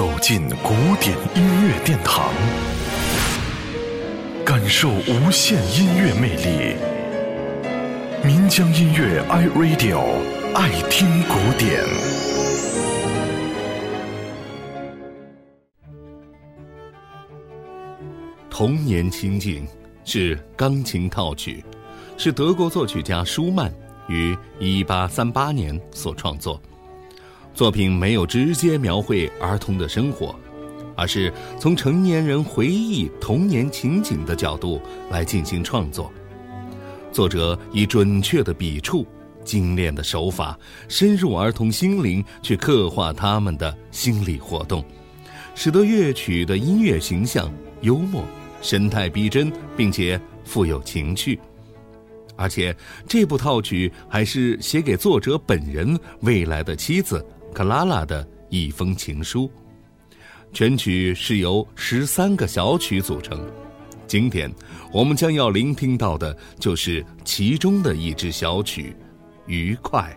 走进古典音乐殿堂，感受无限音乐魅力。民江音乐 iRadio 爱听古典。童年情景是钢琴套曲，是德国作曲家舒曼于一八三八年所创作。作品没有直接描绘儿童的生活，而是从成年人回忆童年情景的角度来进行创作。作者以准确的笔触、精炼的手法，深入儿童心灵去刻画他们的心理活动，使得乐曲的音乐形象幽默、神态逼真，并且富有情趣。而且，这部套曲还是写给作者本人未来的妻子。克拉拉的一封情书，全曲是由十三个小曲组成。今天我们将要聆听到的就是其中的一支小曲，《愉快》。